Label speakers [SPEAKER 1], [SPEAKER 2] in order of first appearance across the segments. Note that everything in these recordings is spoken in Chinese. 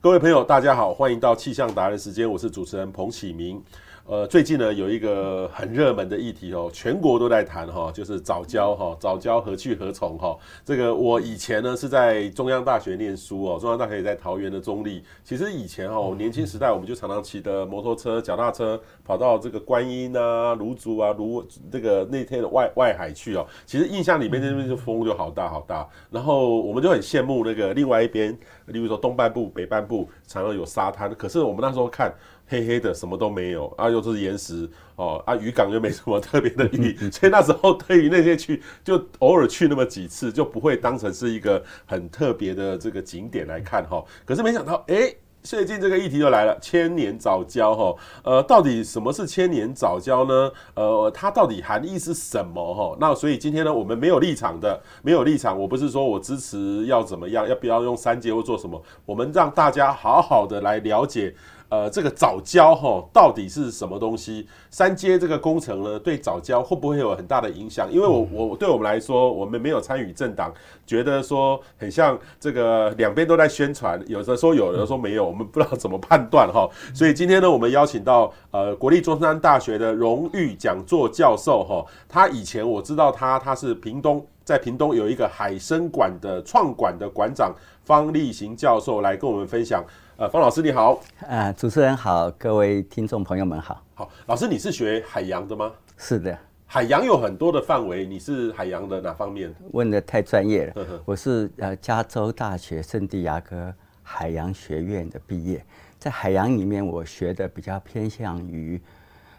[SPEAKER 1] 各位朋友，大家好，欢迎到气象达人时间，我是主持人彭启明。呃，最近呢有一个很热门的议题哦，全国都在谈哈，就是早教哈，早教何去何从哈？这个我以前呢是在中央大学念书哦，中央大学也在桃园的中立。其实以前哈，我年轻时代我们就常常骑的摩托车、脚踏车跑到这个观音啊、芦竹啊、芦这个那天的外外海去哦。其实印象里面那边就风就好大好大，然后我们就很羡慕那个另外一边，例如说东半部、北半部常常有沙滩，可是我们那时候看。黑黑的，什么都没有啊，又是岩石哦，啊，渔港又没什么特别的意义，所以那时候对于那些去，就偶尔去那么几次，就不会当成是一个很特别的这个景点来看哈。可是没想到，哎，最近这个议题又来了，千年早教哈，呃，到底什么是千年早教呢？呃，它到底含义是什么哈？那所以今天呢，我们没有立场的，没有立场，我不是说我支持要怎么样，要不要用三阶或做什么，我们让大家好好的来了解。呃，这个早教哈，到底是什么东西？三阶这个工程呢，对早教会不会有很大的影响？因为我我对我们来说，我们没有参与政党，觉得说很像这个两边都在宣传，有的说有，有的说没有，我们不知道怎么判断哈。所以今天呢，我们邀请到呃国立中山大学的荣誉讲座教授哈，他以前我知道他他是屏东，在屏东有一个海生馆的创馆的馆长方力行教授来跟我们分享。呃，方老师你好，
[SPEAKER 2] 呃，主持人好，各位听众朋友们好。
[SPEAKER 1] 好，老师你是学海洋的吗？
[SPEAKER 2] 是的，
[SPEAKER 1] 海洋有很多的范围，你是海洋的哪方面？
[SPEAKER 2] 问的太专业了。呵呵，我是呃加州大学圣地亚哥海洋学院的毕业，在海洋里面我学的比较偏向于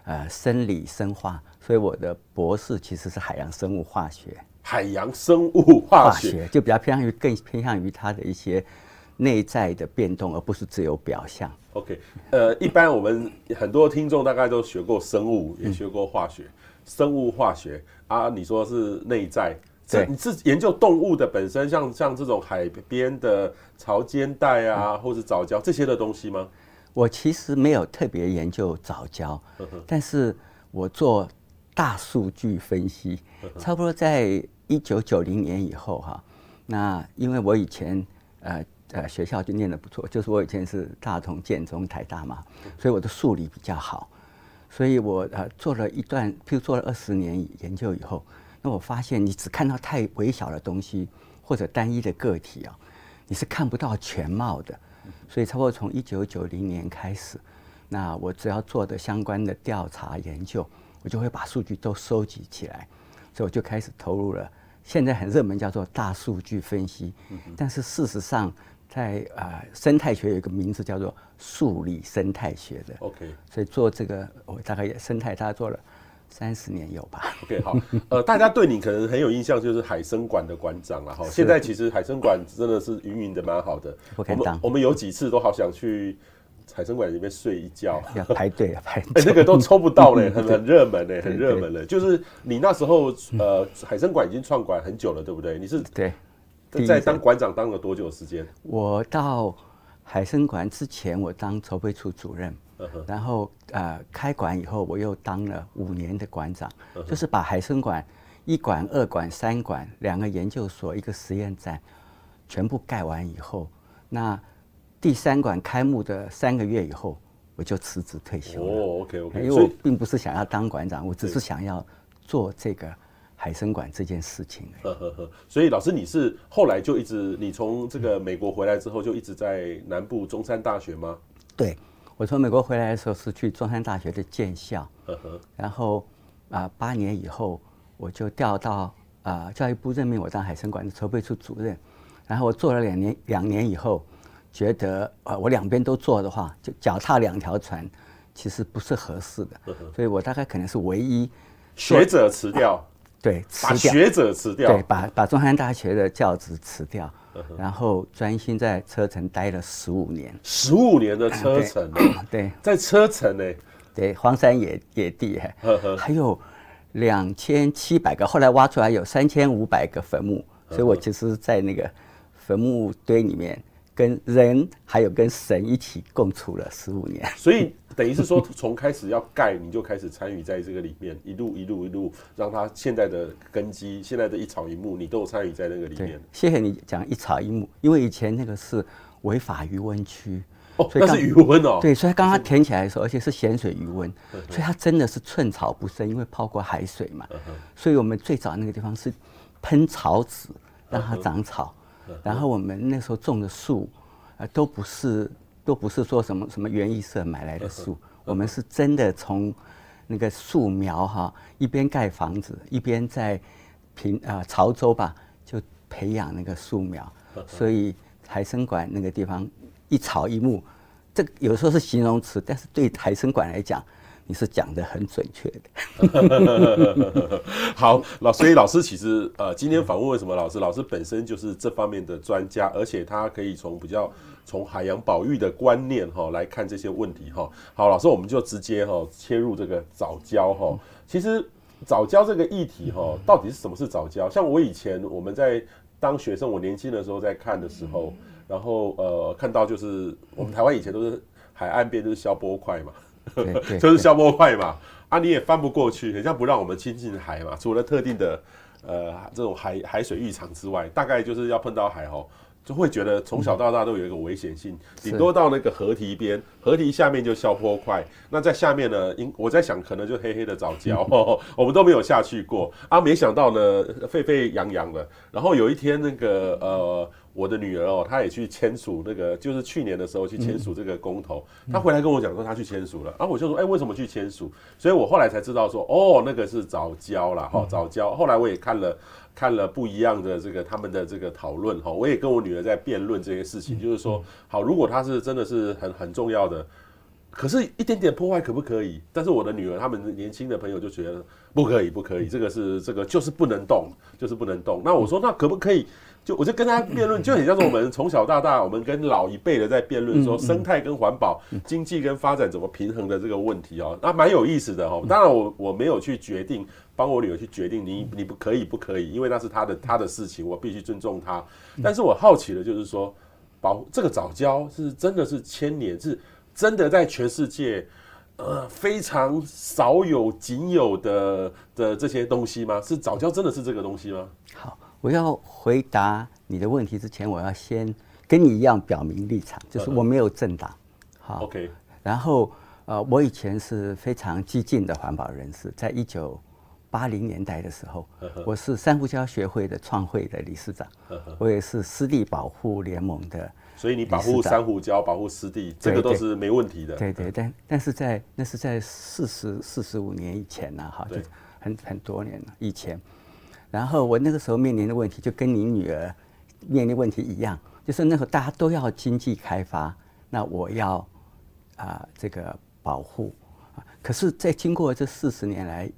[SPEAKER 2] 呃生理生化，所以我的博士其实是海洋生物化学。
[SPEAKER 1] 海洋生物化学，
[SPEAKER 2] 化学就比较偏向于更偏向于它的一些。内在的变动，而不是只有表象。
[SPEAKER 1] OK，呃，一般我们很多听众大概都学过生物，也学过化学，嗯、生物化学啊，你说是内在，对，你是研究动物的本身，像像这种海边的潮间带啊，嗯、或是藻礁这些的东西吗？
[SPEAKER 2] 我其实没有特别研究藻礁，但是我做大数据分析，差不多在一九九零年以后哈，那因为我以前呃。呃，学校就念得不错，就是我以前是大同、建中、台大嘛，所以我的数理比较好，所以我呃做了一段，譬如做了二十年研究以后，那我发现你只看到太微小的东西或者单一的个体啊，你是看不到全貌的，所以差不多从一九九零年开始，那我只要做的相关的调查研究，我就会把数据都收集起来，所以我就开始投入了，现在很热门叫做大数据分析，但是事实上。在啊、呃，生态学有一个名字叫做数理生态学的。
[SPEAKER 1] OK，
[SPEAKER 2] 所以做这个，我大概也生态，大概做了三十年有吧。
[SPEAKER 1] OK，好，呃，大家对你可能很有印象，就是海生馆的馆长了哈。现在其实海生馆真的是运营的蛮好的。
[SPEAKER 2] 不敢当。
[SPEAKER 1] 我们有几次都好想去海生馆里面睡一觉。
[SPEAKER 2] 要排队啊，排。
[SPEAKER 1] 哎，那个都抽不到嘞，很很热门嘞，很热门嘞。就是你那时候呃，海生馆已经创馆很久了，对不对？你是
[SPEAKER 2] 对。
[SPEAKER 1] 在当馆长当了多久时间？
[SPEAKER 2] 我到海参馆之前，我当筹备处主任，然后呃开馆以后，我又当了五年的馆长，就是把海参馆一馆、二馆、三馆两个研究所、一个实验站全部盖完以后，那第三馆开幕的三个月以后，我就辞职退休了。
[SPEAKER 1] 哦，OK OK，
[SPEAKER 2] 因为我并不是想要当馆长，我只是想要做这个。海参馆这件事情，
[SPEAKER 1] 呵呵呵，所以老师，你是后来就一直，你从这个美国回来之后就一直在南部中山大学吗？
[SPEAKER 2] 对，我从美国回来的时候是去中山大学的建校，呵呵，然后啊八年以后我就调到啊教育部任命我当海参馆的筹备处主任，然后我做了两年，两年以后觉得啊我两边都做的话，就脚踏两条船，其实不是合适的，呵呵，所以我大概可能是唯一
[SPEAKER 1] 学者辞掉。啊
[SPEAKER 2] 对，
[SPEAKER 1] 把学者辞掉，
[SPEAKER 2] 对，把把中山大学的教职辞掉，然后专心在车城待了十五年。
[SPEAKER 1] 十五年的车城，
[SPEAKER 2] 对，
[SPEAKER 1] 在车城呢，
[SPEAKER 2] 对，荒山野野地，还有两千七百个，后来挖出来有三千五百个坟墓，所以我其实，在那个坟墓堆里面，跟人还有跟神一起共处了十五年，
[SPEAKER 1] 所以。等于是说，从开始要盖，你就开始参与在这个里面，一路一路一路，让它现在的根基，现在的一草一木，你都有参与在那个里面。
[SPEAKER 2] 谢谢你讲一草一木，因为以前那个是违法渔温区。
[SPEAKER 1] 哦，所以那是鱼塭哦。
[SPEAKER 2] 对，所以刚刚填起来的时候，而且是咸水鱼塭，所以它真的是寸草不生，因为泡过海水嘛。所以我们最早那个地方是喷草籽让它长草，然后我们那时候种的树，呃，都不是都不是说什么什么园艺社买来的树，我们是真的从那个树苗哈，一边盖房子一边在平啊潮州吧，就培养那个树苗，所以台生馆那个地方。一草一木，这有时候是形容词，但是对台生馆来讲，你是讲的很准确
[SPEAKER 1] 的。好，老所以老师其实呃，今天访问为什么老师？老师本身就是这方面的专家，而且他可以从比较从海洋保育的观念哈来看这些问题哈。好，老师我们就直接哈切入这个藻礁哈。其实藻礁这个议题哈，到底是什么是藻礁？像我以前我们在当学生，我年轻的时候在看的时候。然后呃，看到就是我们台湾以前都是海岸边都是消波块嘛，就是消波块嘛，啊你也翻不过去，好像不让我们亲近海嘛，除了特定的呃这种海海水浴场之外，大概就是要碰到海吼。就会觉得从小到大都有一个危险性，顶多到那个河堤边，河堤下面就消坡块，那在下面呢，应我在想可能就黑黑的藻礁，我们都没有下去过啊，没想到呢沸沸扬扬的，然后有一天那个呃。我的女儿哦，她也去签署那个，就是去年的时候去签署这个公投。她回来跟我讲说，她去签署了。然后我就说，哎，为什么去签署？所以我后来才知道说，哦，那个是早教啦，哈，早教。后来我也看了看了不一样的这个他们的这个讨论哈，我也跟我女儿在辩论这些事情，就是说，好，如果它是真的是很很重要的，可是一点点破坏可不可以？但是我的女儿他们年轻的朋友就觉得不可以，不可以，这个是这个就是不能动，就是不能动。那我说，那可不可以？就我就跟他辩论，就很像是我们从小到大，我们跟老一辈的在辩论说生态跟环保、经济跟发展怎么平衡的这个问题哦，那蛮有意思的哦。当然我我没有去决定，帮我女儿去决定你你不可以不可以，因为那是她的她的事情，我必须尊重她。但是我好奇的就是说，保这个早教是真的是千年，是真的在全世界呃非常少有仅有的的这些东西吗？是早教真的是这个东西吗？
[SPEAKER 2] 好。我要回答你的问题之前，我要先跟你一样表明立场，就是我没有政党。好，OK。然后呃，我以前是非常激进的环保人士，在一九八零年代的时候，我是珊瑚礁学会的创会的理事长，我也是湿地保护联盟的。
[SPEAKER 1] 所以你保护珊瑚礁、保护湿地，这个都是没问题的。
[SPEAKER 2] 对对，但但是在那是在四十四十五年以前呢，哈，就很很多年了以前。然后我那个时候面临的问题就跟你女儿面临问题一样，就是那时候大家都要经济开发，那我要啊、呃、这个保护啊，可是，在经过这四十年来，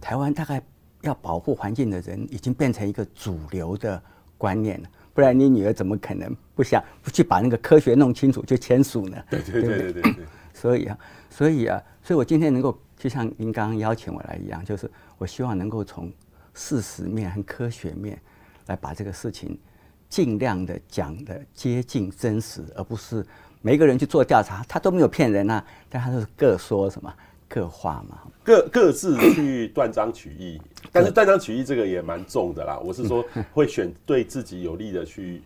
[SPEAKER 2] 台湾大概要保护环境的人已经变成一个主流的观念了，不然你女儿怎么可能不想不去把那个科学弄清楚就签署呢？
[SPEAKER 1] 对对对对对对。
[SPEAKER 2] 所以啊，所以啊，所以我今天能够就像您刚刚邀请我来一样，就是我希望能够从。事实面和科学面，来把这个事情尽量的讲的接近真实，而不是每个人去做调查，他都没有骗人啊，但他都是各说什么各话嘛，
[SPEAKER 1] 各各自去断章取义。但是断章取义这个也蛮重的啦，我是说 会选对自己有利的去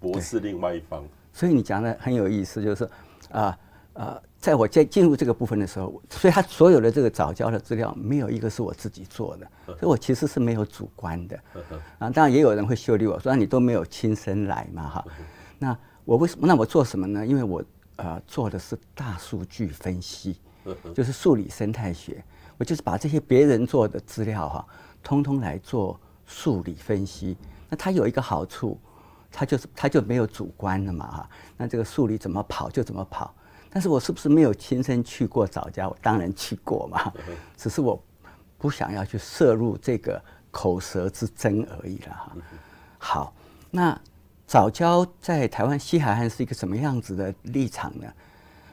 [SPEAKER 1] 驳斥另外一方。
[SPEAKER 2] 所以你讲的很有意思，就是啊。呃，在我进进入这个部分的时候，所以他所有的这个早教的资料没有一个是我自己做的，所以我其实是没有主观的。啊，当然也有人会修理我说，你都没有亲身来嘛，哈。那我为什么？那我做什么呢？因为我呃做的是大数据分析，就是数理生态学，我就是把这些别人做的资料哈，通通来做数理分析。那它有一个好处，它就是它就没有主观了嘛，哈。那这个数理怎么跑就怎么跑。但是我是不是没有亲身去过早教？我当然去过嘛，只是我不想要去摄入这个口舌之争而已了哈。好，那早教在台湾西海岸是一个什么样子的立场呢？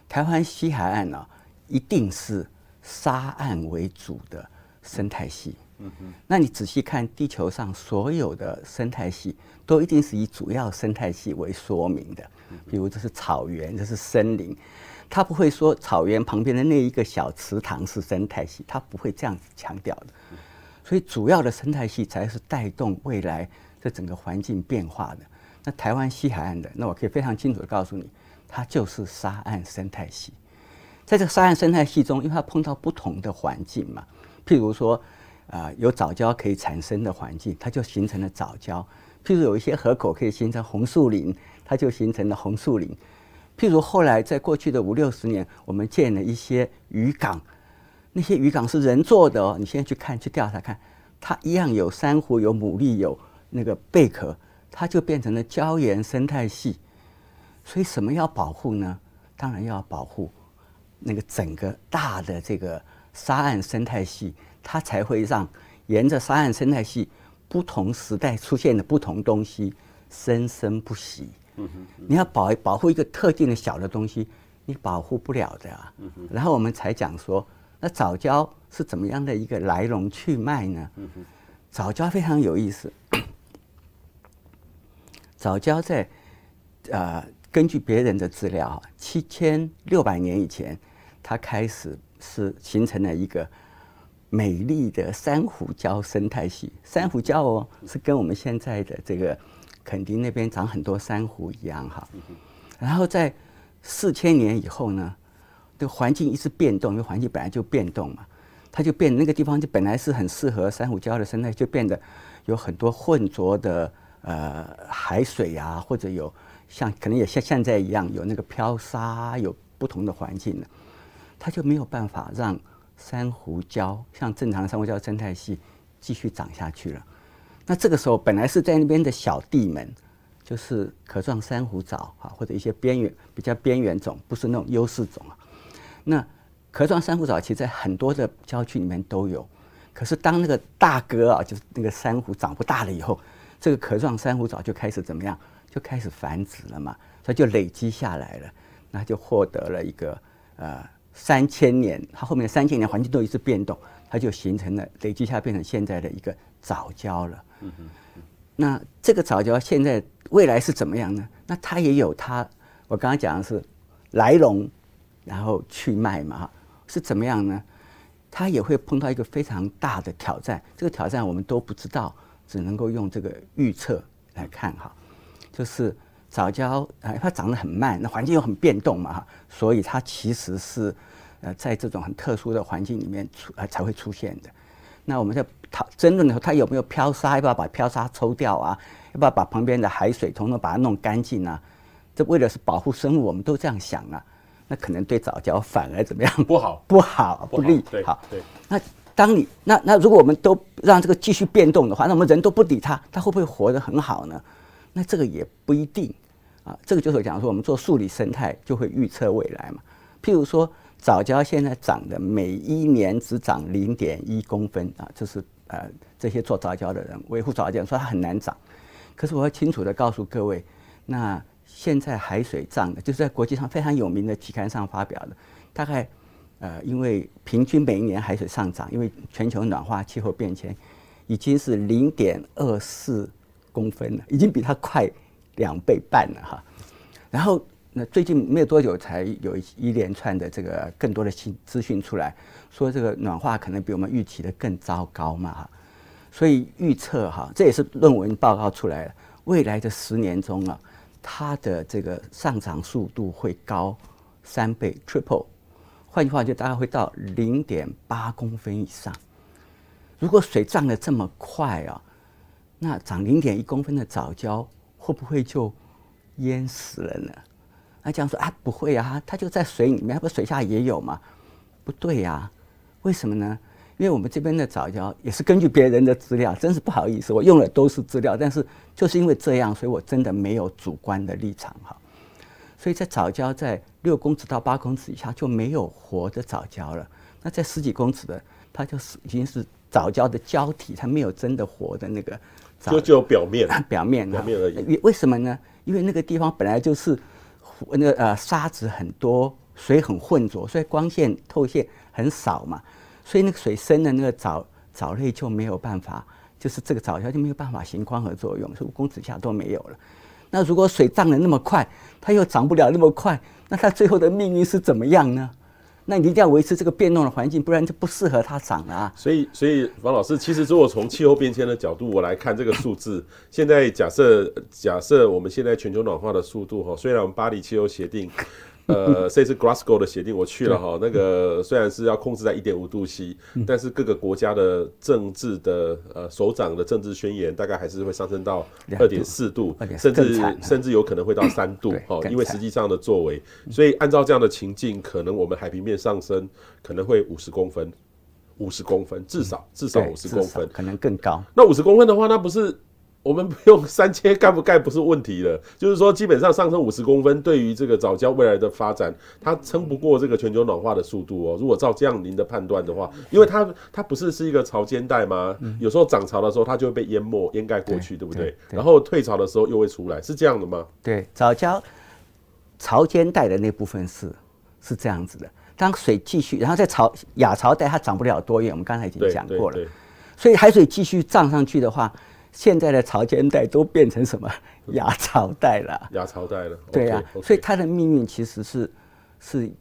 [SPEAKER 2] 台湾西海岸呢，一定是沙岸为主的生态系。嗯那你仔细看地球上所有的生态系，都一定是以主要生态系为说明的，比如这是草原，这是森林。它不会说草原旁边的那一个小池塘是生态系，它不会这样子强调的。所以主要的生态系才是带动未来这整个环境变化的。那台湾西海岸的，那我可以非常清楚的告诉你，它就是沙岸生态系。在这个沙岸生态系中，因为它碰到不同的环境嘛，譬如说，啊、有藻礁可以产生的环境，它就形成了藻礁；譬如有一些河口可以形成红树林，它就形成了红树林。譬如后来在过去的五六十年，我们建了一些渔港，那些渔港是人做的哦。你现在去看，去调查看，它一样有珊瑚、有牡蛎、有那个贝壳。它就变成了礁岩生态系，所以什么要保护呢？当然要保护那个整个大的这个沙岸生态系，它才会让沿着沙岸生态系不同时代出现的不同东西生生不息。你要保保护一个特定的小的东西，你保护不了的啊。然后我们才讲说，那藻礁是怎么样的一个来龙去脉呢？藻礁非常有意思。藻礁在，呃，根据别人的资料，七千六百年以前，它开始是形成了一个美丽的珊瑚礁生态系。珊瑚礁哦，是跟我们现在的这个垦丁那边长很多珊瑚一样哈。然后在四千年以后呢，这个环境一直变动，因为环境本来就变动嘛，它就变那个地方就本来是很适合珊瑚礁的生态，就变得有很多混浊的。呃，海水、啊，或者有像可能也像现在一样有那个漂沙，有不同的环境了，它就没有办法让珊瑚礁像正常的珊瑚礁生态系继续长下去了。那这个时候，本来是在那边的小弟们，就是壳状珊瑚藻啊，或者一些边缘比较边缘种，不是那种优势种啊。那壳状珊瑚藻其实在很多的郊区里面都有，可是当那个大哥啊，就是那个珊瑚长不大了以后。这个壳状珊瑚藻就开始怎么样？就开始繁殖了嘛，所以就累积下来了，那就获得了一个呃三千年，它后面三千年环境都一直变动，它就形成了累积下变成现在的一个早教了。嗯哼。那这个早教现在未来是怎么样呢？那它也有它，我刚刚讲的是来龙，然后去脉嘛，是怎么样呢？它也会碰到一个非常大的挑战，这个挑战我们都不知道。只能够用这个预测来看哈，就是藻礁啊，它长得很慢，那环境又很变动嘛哈，所以它其实是呃在这种很特殊的环境里面出呃才会出现的。那我们在讨争论的时候，它有没有漂沙？要不要把漂沙抽掉啊？要不要把旁边的海水统统把它弄干净啊？这为了是保护生物，我们都这样想啊。那可能对藻礁反而怎么样？
[SPEAKER 1] 不好，
[SPEAKER 2] 不好，不利。
[SPEAKER 1] 对，好，对。
[SPEAKER 2] 那。当你那那如果我们都让这个继续变动的话，那我们人都不理它，它会不会活得很好呢？那这个也不一定啊。这个就是讲说，我们做数理生态就会预测未来嘛。譬如说，藻礁现在长的每一年只长零点一公分啊，就是呃这些做藻礁的人维护藻礁说它很难长。可是我要清楚地告诉各位，那现在海水涨的，就是在国际上非常有名的期刊上发表的，大概。呃，因为平均每一年海水上涨，因为全球暖化、气候变迁，已经是零点二四公分了，已经比它快两倍半了哈。然后，那最近没有多久，才有一连串的这个更多的新资讯出来，说这个暖化可能比我们预期的更糟糕嘛哈。所以预测哈，这也是论文报告出来了，未来的十年中啊，它的这个上涨速度会高三倍，triple。换句话，就大概会到零点八公分以上。如果水涨得这么快啊，那长零点一公分的藻礁会不会就淹死了呢？那这样说啊，不会啊，它就在水里面，不水下也有吗？不对呀、啊，为什么呢？因为我们这边的藻礁也是根据别人的资料，真是不好意思，我用的都是资料，但是就是因为这样，所以我真的没有主观的立场哈。所以在藻礁在六公尺到八公尺以下就没有活的藻礁了。那在十几公尺的，它就是已经是藻礁的胶体，它没有真的活的那个藻。
[SPEAKER 1] 就就表面，
[SPEAKER 2] 表面，
[SPEAKER 1] 表面而已。
[SPEAKER 2] 为什么呢？因为那个地方本来就是那个呃沙子很多，水很浑浊，所以光线透线很少嘛。所以那个水深的那个藻藻类就没有办法，就是这个藻礁就没有办法行光合作用，所以公尺以下都没有了。那如果水涨得那么快，它又涨不了那么快，那它最后的命运是怎么样呢？那你一定要维持这个变动的环境，不然就不适合它长了啊。
[SPEAKER 1] 所以，所以王老师，其实如果从气候变迁的角度我来看这个数字，现在假设假设我们现在全球暖化的速度哈，虽然我们巴黎气候协定。呃，这次 Glasgow 的协定我去了哈，那个虽然是要控制在一点五度 C，但是各个国家的政治的呃首长的政治宣言大概还是会上升到二点四度，甚至甚至有可能会到三度哈，因为实际上的作为，所以按照这样的情境，可能我们海平面上升可能会五十公分，五十公分至少至少五十公分，
[SPEAKER 2] 可能更高。
[SPEAKER 1] 那五十公分的话，那不是？我们不用三阶盖不盖不是问题了，就是说基本上上升五十公分，对于这个藻礁未来的发展，它撑不过这个全球暖化的速度哦。如果照这样您的判断的话，因为它它不是是一个潮间带吗？有时候涨潮的时候它就会被淹没淹盖过去，对不对？然后退潮的时候又会出来，是这样的吗？
[SPEAKER 2] 对，藻礁潮间带的那部分是是这样子的。当水继续，然后在潮亚潮带它涨不了多远，我们刚才已经讲过了。所以海水继续涨上去的话。现在的潮间带都变成什么 亚潮带了？
[SPEAKER 1] 亚潮带了，
[SPEAKER 2] 对呀、啊，所以它的命运其实是是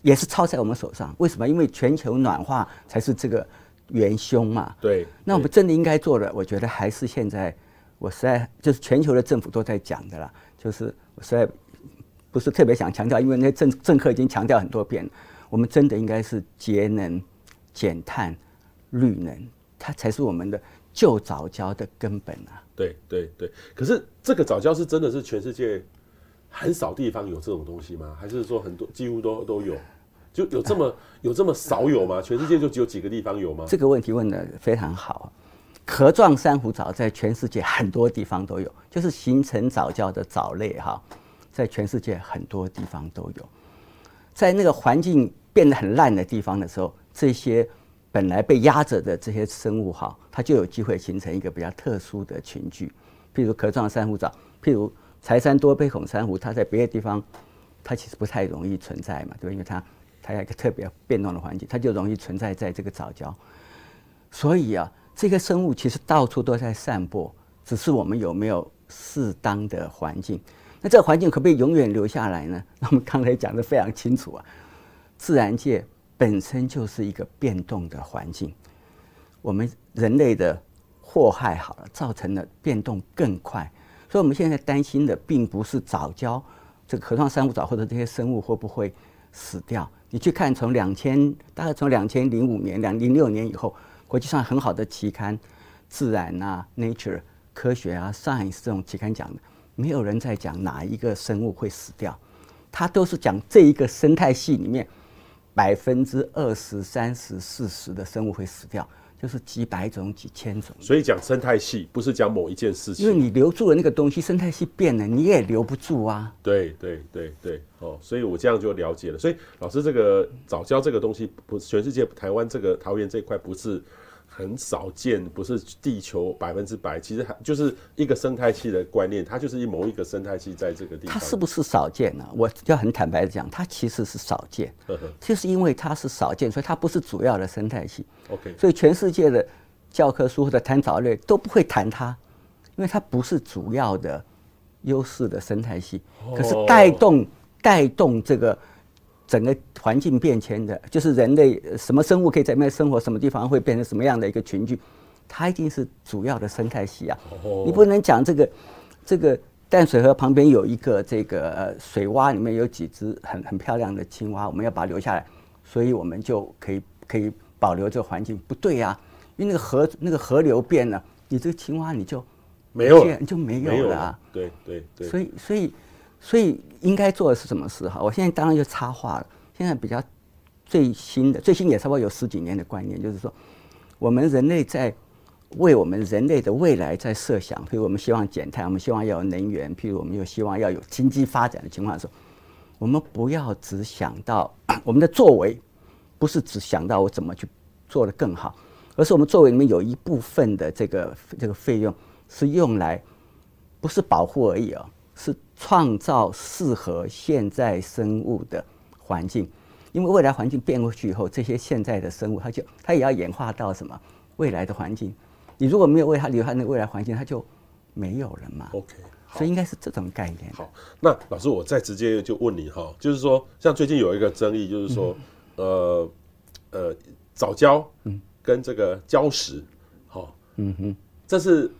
[SPEAKER 2] 也是操在我们手上。为什么？因为全球暖化才是这个元凶嘛。
[SPEAKER 1] 对。
[SPEAKER 2] 那我们真的应该做的，我觉得还是现在我实在就是全球的政府都在讲的啦。就是我实在不是特别想强调，因为那些政政客已经强调很多遍。我们真的应该是节能、减碳、绿能，它才是我们的。救早教的根本啊！
[SPEAKER 1] 对对对，可是这个早教是真的是全世界很少地方有这种东西吗？还是说很多几乎都都有？就有这么有这么少有吗？全世界就只有几个地方有吗？
[SPEAKER 2] 这个问题问得非常好。壳状珊瑚藻在全世界很多地方都有，就是形成藻礁的藻类哈，在全世界很多地方都有。在那个环境变得很烂的地方的时候，这些。本来被压着的这些生物哈，它就有机会形成一个比较特殊的群聚，譬如壳状珊瑚藻，譬如柴山多杯孔珊瑚，它在别的地方它其实不太容易存在嘛，对吧？因为它它有一个特别变动的环境，它就容易存在在这个藻礁。所以啊，这个生物其实到处都在散播，只是我们有没有适当的环境？那这个环境可不可以永远留下来呢？那我们刚才讲的非常清楚啊，自然界。本身就是一个变动的环境，我们人类的祸害好了，造成了变动更快。所以我们现在担心的并不是早教这个壳状珊瑚藻或者这些生物会不会死掉。你去看，从两千大概从两千零五年、两零六年以后，国际上很好的期刊，《自然》啊，《Nature》科学啊，《Science》这种期刊讲的，没有人在讲哪一个生物会死掉，它都是讲这一个生态系里面。百分之二十、三十、四十的生物会死掉，就是几百种、几千种。
[SPEAKER 1] 所以讲生态系不是讲某一件事情，
[SPEAKER 2] 因为你留住了那个东西，生态系变了，你也留不住啊。
[SPEAKER 1] 对对对对，哦，所以我这样就了解了。所以老师，这个早教这个东西，不全世界台湾这个桃园这一块不是。很少见，不是地球百分之百，其实还就是一个生态系的观念，它就是一某一个生态系在这个地方。
[SPEAKER 2] 它是不是少见呢？我要很坦白的讲，它其实是少见，就是因为它是少见，所以它不是主要的生态系。
[SPEAKER 1] OK，
[SPEAKER 2] 所以全世界的教科书或者谈藻类都不会谈它，因为它不是主要的优势的生态系，可是带动带动这个。整个环境变迁的，就是人类什么生物可以在那边生活，什么地方会变成什么样的一个群聚，它一定是主要的生态系啊。你不能讲这个，这个淡水河旁边有一个这个呃水洼，里面有几只很很漂亮的青蛙，我们要把它留下来，所以我们就可以可以保留这个环境。不对啊，因为那个河那个河流变了，你这个青蛙你就
[SPEAKER 1] 没有了，
[SPEAKER 2] 你就没有了啊。
[SPEAKER 1] 对对对。
[SPEAKER 2] 所以所以。所以应该做的是什么事哈？我现在当然就插话了。现在比较最新的，最新也差不多有十几年的观念，就是说，我们人类在为我们人类的未来在设想，譬如我们希望减碳，我们希望要有能源，譬如我们又希望要有经济发展的情况的时候，我们不要只想到我们的作为，不是只想到我怎么去做得更好，而是我们作为里面有一部分的这个这个费用是用来不是保护而已哦。是创造适合现在生物的环境，因为未来环境变过去以后，这些现在的生物，它就它也要演化到什么未来的环境。你如果没有为它留下那个未来环境，它就没有了嘛。
[SPEAKER 1] OK，
[SPEAKER 2] 所以应该是这种概念。
[SPEAKER 1] 好，那老师，我再直接就问你哈，就是说，像最近有一个争议，就是说，呃呃藻胶，嗯，跟这个礁石，好、哦，嗯哼，这是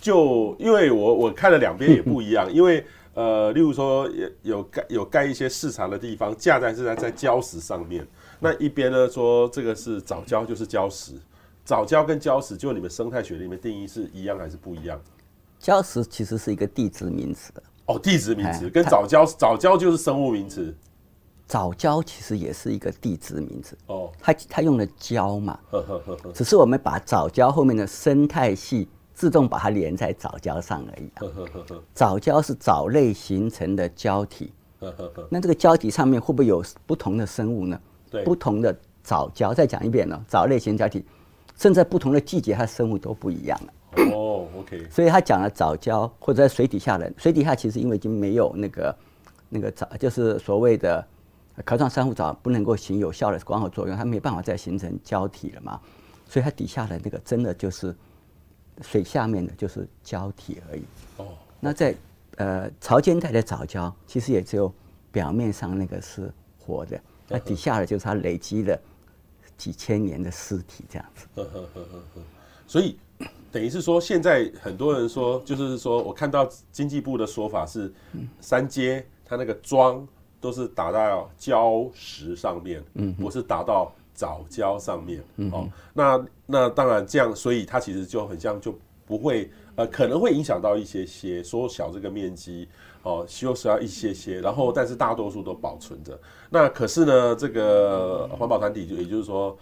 [SPEAKER 1] 就因为我我看了两边也不一样，因为呃，例如说有有盖有盖一些市场的地方，架在是在在礁石上面，那一边呢说这个是藻礁，就是礁石，藻礁跟礁石就你们生态学里面定义是一样还是不一样？
[SPEAKER 2] 礁石其实是一个地质名词。
[SPEAKER 1] 哦，地质名词跟藻礁，藻礁就是生物名词。
[SPEAKER 2] 藻礁其实也是一个地质名词。哦，它它用了礁嘛，只是我们把藻礁后面的生态系自动把它连在藻胶上而已。藻胶是藻类形成的胶体，那这个胶体上面会不会有不同的生物呢？对，不同的藻胶，再讲一遍呢，藻类型胶体，甚至在不同的季节，它生物都不一样了。哦，OK，所以他讲了藻胶或者在水底下的水底下，其实因为已经没有那个那个藻，就是所谓的。壳状珊瑚藻不能够行有效的光合作用，它没办法再形成胶体了嘛，所以它底下的那个真的就是水下面的就是胶体而已。哦，那在呃潮间带的藻礁，其实也只有表面上那个是活的，那底下的就是它累积了几千年的尸体这样子。呵呵呵
[SPEAKER 1] 呵，所以等于是说，现在很多人说，就是说我看到经济部的说法是，三阶它那个桩。都是打到礁石上面，嗯，不是打到藻礁上面，嗯，哦，那那当然这样，所以它其实就很像，就不会，呃，可能会影响到一些些缩小这个面积，哦，修饰要一些些，然后但是大多数都保存着。那可是呢，这个环保团体就也就是说，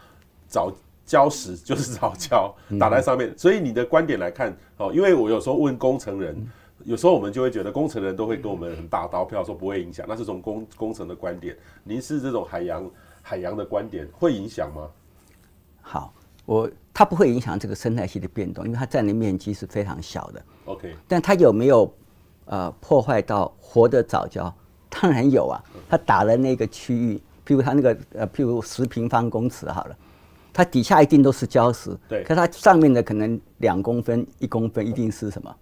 [SPEAKER 1] 藻礁石就是藻礁打在上面，所以你的观点来看，哦，因为我有时候问工程人。有时候我们就会觉得工程人都会跟我们很大刀票说不会影响，那是从工工程的观点。您是这种海洋海洋的观点，会影响吗？
[SPEAKER 2] 好，我它不会影响这个生态系的变动，因为它占的面积是非常小的。OK，但它有没有呃破坏到活的藻礁？当然有啊，它打了那个区域，譬如它那个呃譬如十平方公尺好了，它底下一定都是礁石，对，可它上面的可能两公分一公分一定是什么？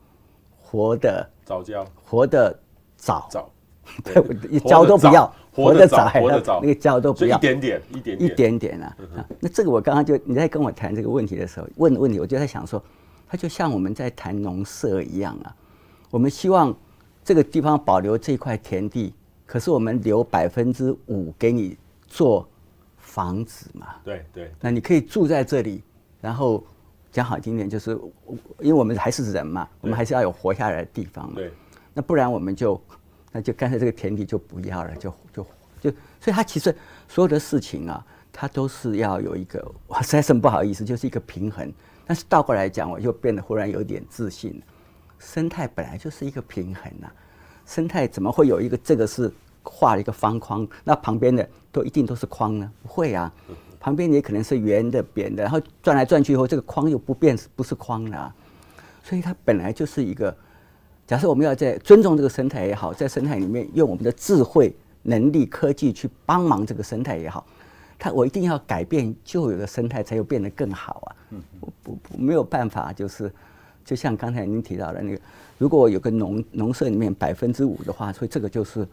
[SPEAKER 2] 活的
[SPEAKER 1] 藻礁，
[SPEAKER 2] 活的藻，藻，对，胶都不要，活的早，活的早，那个胶都不要，
[SPEAKER 1] 一点点，一点点，
[SPEAKER 2] 一点点啊。那这个我刚刚就你在跟我谈这个问题的时候问的问题，我就在想说，它就像我们在谈农舍一样啊。我们希望这个地方保留这块田地，可是我们留百分之五给你做房子嘛。
[SPEAKER 1] 对对，
[SPEAKER 2] 那你可以住在这里，然后。讲好听点，就是因为我们还是人嘛，我们还是要有活下来的地方嘛。对，那不然我们就那就干脆这个田地就不要了，就就就，所以他其实所有的事情啊，他都是要有一个，我实在是不好意思，就是一个平衡。但是倒过来讲，我又变得忽然有点自信了。生态本来就是一个平衡呐，生态怎么会有一个这个是画了一个方框，那旁边的都一定都是框呢？不会啊。旁边也可能是圆的、扁的，然后转来转去以后，这个框又不变，是不是框了。所以它本来就是一个。假设我们要在尊重这个生态也好，在生态里面用我们的智慧、能力、科技去帮忙这个生态也好，它我一定要改变旧有的生态，才有变得更好啊。我不不没有办法，就是就像刚才您提到的那个，如果有个农农舍里面百分之五的话，所以这个就是。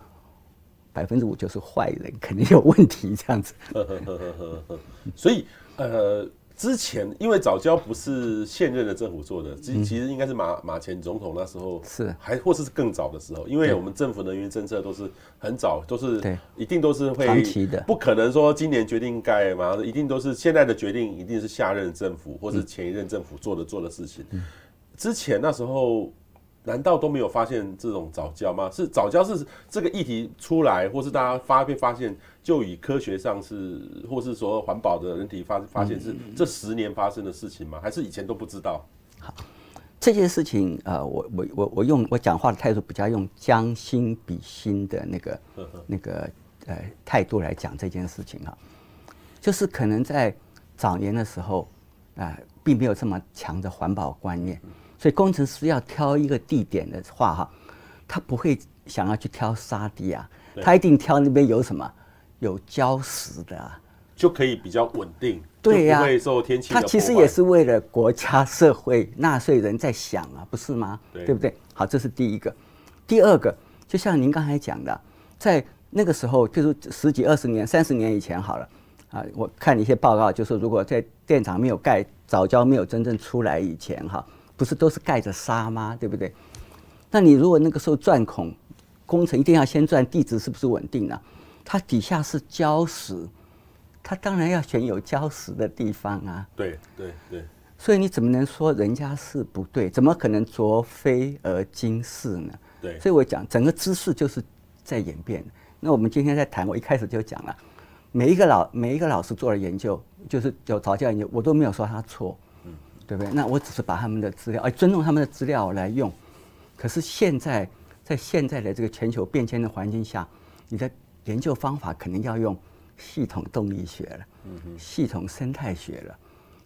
[SPEAKER 2] 百分之五就是坏人，肯定有问题这样子。
[SPEAKER 1] 所以呃，之前因为早教不是现任的政府做的，其其实应该是马马前总统那时候是，还或是更早的时候，因为我们政府能源政策都是很早，都是对，一定都是会长期的，不可能说今年决定盖嘛，一定都是现在的决定，一定是下任政府或是前一任政府做的做的事情。之前那时候。难道都没有发现这种早教吗？是早教是这个议题出来，或是大家发被发现，就以科学上是，或是说环保的人体发发现是这十年发生的事情吗？还是以前都不知道？
[SPEAKER 2] 好，这件事情，呃，我我我我用我讲话的态度比较用将心比心的那个那个呃态度来讲这件事情哈，就是可能在早年的时候啊，呃，并没有这么强的环保观念。所以工程师要挑一个地点的话，哈，他不会想要去挑沙地啊，他一定挑那边有什么有礁石的，啊，
[SPEAKER 1] 就可以比较稳定。
[SPEAKER 2] 对呀，
[SPEAKER 1] 不会受天气。
[SPEAKER 2] 他其实也是为了国家、社会、纳税人在想啊，不是吗？对，对不对？好，这是第一个。第二个，就像您刚才讲的，在那个时候，就是十几、二十年、三十年以前，好了，啊，我看一些报告，就是如果在电厂没有盖早礁没有真正出来以前，哈，不是都是盖着沙吗？对不对？那你如果那个时候钻孔工程一定要先钻地质是不是稳定呢？它底下是礁石，它当然要选有礁石的地方啊。
[SPEAKER 1] 对对对。
[SPEAKER 2] 所以你怎么能说人家是不对？怎么可能昨非而今是呢？
[SPEAKER 1] 对。
[SPEAKER 2] 所以我讲整个知识就是在演变。那我们今天在谈，我一开始就讲了，每一个老每一个老师做的研究，就是有早教研究，我都没有说他错，嗯，对不对？那我只是把他们的资料，哎，尊重他们的资料来用。可是现在，在现在的这个全球变迁的环境下，你的研究方法肯定要用系统动力学了，嗯，系统生态学了，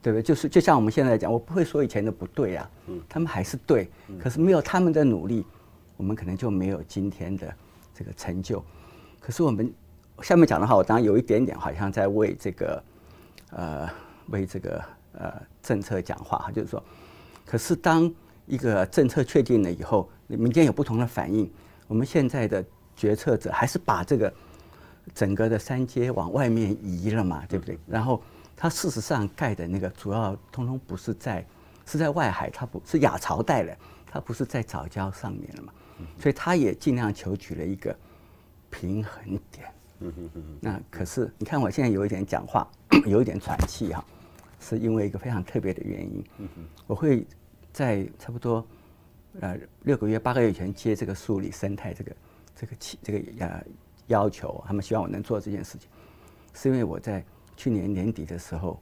[SPEAKER 2] 对不对？就是就像我们现在讲，我不会说以前的不对啊，他们还是对，可是没有他们的努力，我们可能就没有今天的这个成就。可是我们下面讲的话，我当然有一点点好像在为这个，呃，为这个呃政策讲话，就是说，可是当一个政策确定了以后，民间有不同的反应。我们现在的决策者还是把这个整个的三阶往外面移了嘛，对不对？然后它事实上盖的那个主要通通不是在是在外海，它不是亚潮带了，它不是在藻礁上面了嘛。所以它也尽量求取了一个平衡点。那可是你看我现在有一点讲话，有一点喘气哈，是因为一个非常特别的原因。我会。在差不多呃六个月八个月以前接这个数理生态这个这个期这个呃要求，他们希望我能做这件事情，是因为我在去年年底的时候，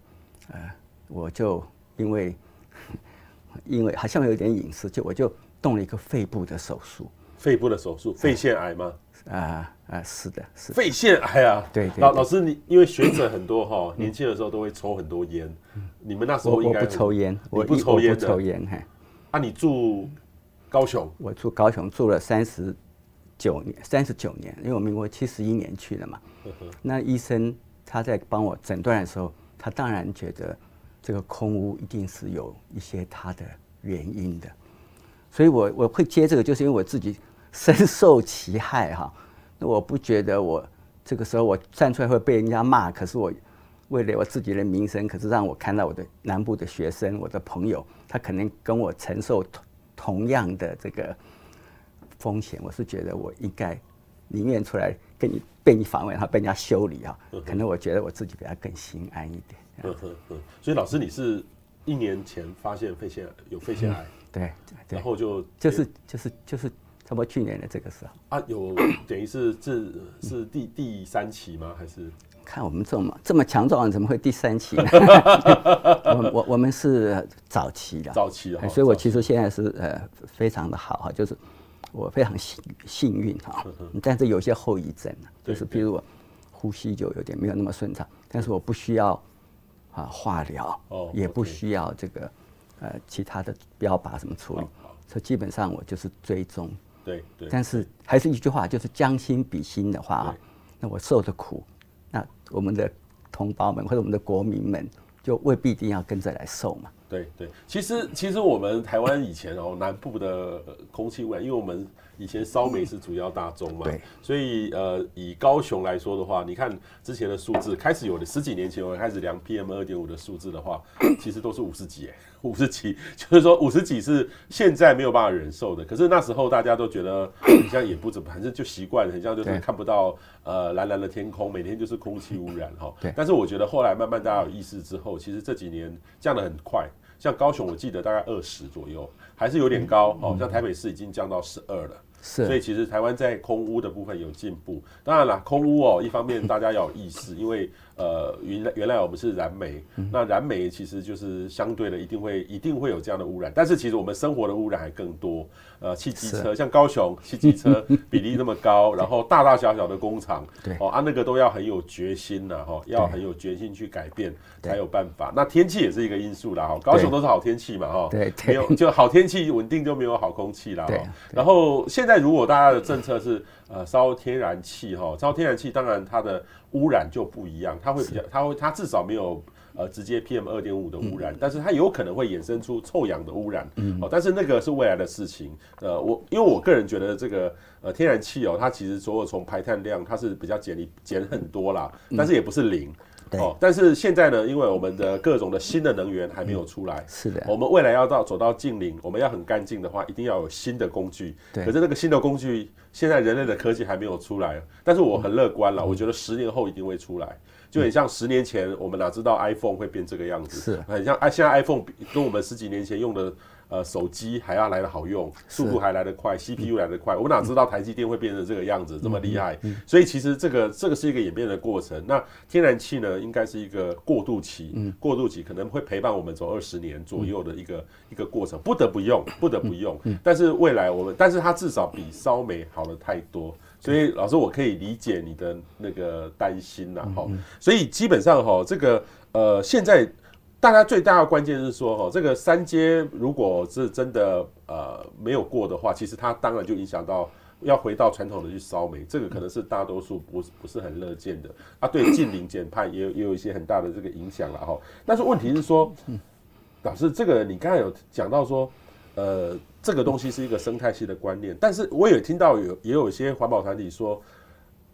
[SPEAKER 2] 呃，我就因为 因为好像有点隐私，就我就动了一个肺部的手术。
[SPEAKER 1] 肺部的手术，肺腺癌吗？
[SPEAKER 2] 啊啊、是的，是的
[SPEAKER 1] 肺腺癌啊。
[SPEAKER 2] 对，
[SPEAKER 1] 老老师，你因为学者很多哈，年轻的时候都会抽很多烟。你们那时候应该
[SPEAKER 2] 我不抽烟，
[SPEAKER 1] 我不抽烟，
[SPEAKER 2] 不抽烟。嘿，
[SPEAKER 1] 啊，你住高雄？
[SPEAKER 2] 我住高雄住了三十九年，三十九年，因为我民国七十一年去的嘛。那医生他在帮我诊断的时候，他当然觉得这个空屋一定是有一些他的原因的，所以我我会接这个，就是因为我自己深受其害哈。那我不觉得我这个时候我站出来会被人家骂，可是我。为了我自己的名声，可是让我看到我的南部的学生，我的朋友，他可能跟我承受同同样的这个风险。我是觉得我应该宁愿出来跟你被你访问，然后被人家修理啊。可能我觉得我自己比他更心安一点。
[SPEAKER 1] 嗯嗯嗯。所以老师，你是一年前发现肺腺有肺腺癌，
[SPEAKER 2] 对，对，
[SPEAKER 1] 然后就
[SPEAKER 2] 就是就是就是差不多去年的这个时候。
[SPEAKER 1] 啊，有等于是这是第第三期吗？还是？
[SPEAKER 2] 看我们这么这么强壮，怎么会第三期呢？我我我们是早期的，
[SPEAKER 1] 早期的，
[SPEAKER 2] 所以我其实现在是呃非常的好哈，就是我非常幸幸运哈，但是有些后遗症，就是比如我呼吸就有点没有那么顺畅，但是我不需要啊化疗，也不需要这个呃其他的标靶什么处理，所以基本上我就是追踪，
[SPEAKER 1] 对对，
[SPEAKER 2] 但是还是一句话，就是将心比心的话啊，那我受的苦。那我们的同胞们或者我们的国民们，就未必一定要跟着来受嘛。
[SPEAKER 1] 对对，其实其实我们台湾以前哦，南部的空气污染，因为我们以前烧煤是主要大宗嘛，对，所以呃，以高雄来说的话，你看之前的数字，开始有的十几年前我开始量 PM 二点五的数字的话，其实都是五十几哎。五十几，就是说五十几是现在没有办法忍受的。可是那时候大家都觉得 好像也不怎么，反正就习惯了，很像就是看不到呃蓝蓝的天空，每天就是空气污染哈。对。但是我觉得后来慢慢大家有意识之后，其实这几年降得很快。像高雄，我记得大概二十左右，还是有点高哦。像台北市已经降到十二了。是，所以其实台湾在空污的部分有进步。当然了，空污哦，一方面大家要有意识，因为呃，原来原来我们是燃煤，那燃煤其实就是相对的一定会一定会有这样的污染。但是其实我们生活的污染还更多。呃，汽机车像高雄汽机车 比例那么高，然后大大小小的工厂，对哦啊，那个都要很有决心呐，哈，要很有决心去改变才有办法。那天气也是一个因素啦，哈，高雄都是好天气嘛，哈，对，没有就好天气稳定就没有好空气啦，哈。然后现在如果大家的政策是呃烧天然气，哈，烧天然气当然它的污染就不一样，它会比较，它会它至少没有。呃，直接 PM 二点五的污染，但是它有可能会衍生出臭氧的污染，嗯，哦，但是那个是未来的事情。呃，我因为我个人觉得这个呃天然气哦，它其实所有从排碳量它是比较减离减很多啦，但是也不是零。
[SPEAKER 2] 对。
[SPEAKER 1] 哦，但是现在呢，因为我们的各种的新的能源还没有出来，
[SPEAKER 2] 是的。
[SPEAKER 1] 我们未来要到走到近零，我们要很干净的话，一定要有新的工具。
[SPEAKER 2] 对。
[SPEAKER 1] 可是那个新的工具，现在人类的科技还没有出来，但是我很乐观了，我觉得十年后一定会出来。就很像十年前，我们哪知道 iPhone 会变这个样子？
[SPEAKER 2] 是，
[SPEAKER 1] 很像现在 iPhone 跟我们十几年前用的呃手机还要来得好用，速度还来得快，CPU 来得快。我哪知道台积电会变成这个样子，这么厉害？所以其实这个这个是一个演变的过程。那天然气呢，应该是一个过渡期，过渡期可能会陪伴我们走二十年左右的一个一个过程，不得不用，不得不用。但是未来我们，但是它至少比烧煤好了太多。所以老师，我可以理解你的那个担心呐，哈。所以基本上哈，这个呃，现在大家最大的关键是说哈，这个三阶如果是真的呃没有过的话，其实它当然就影响到要回到传统的去烧煤，这个可能是大多数不不是很乐见的啊。对净零减碳也有也有一些很大的这个影响了哈。但是问题是说，老师，这个你刚才有讲到说，呃。这个东西是一个生态系的观念，但是我也听到有也有一些环保团体说，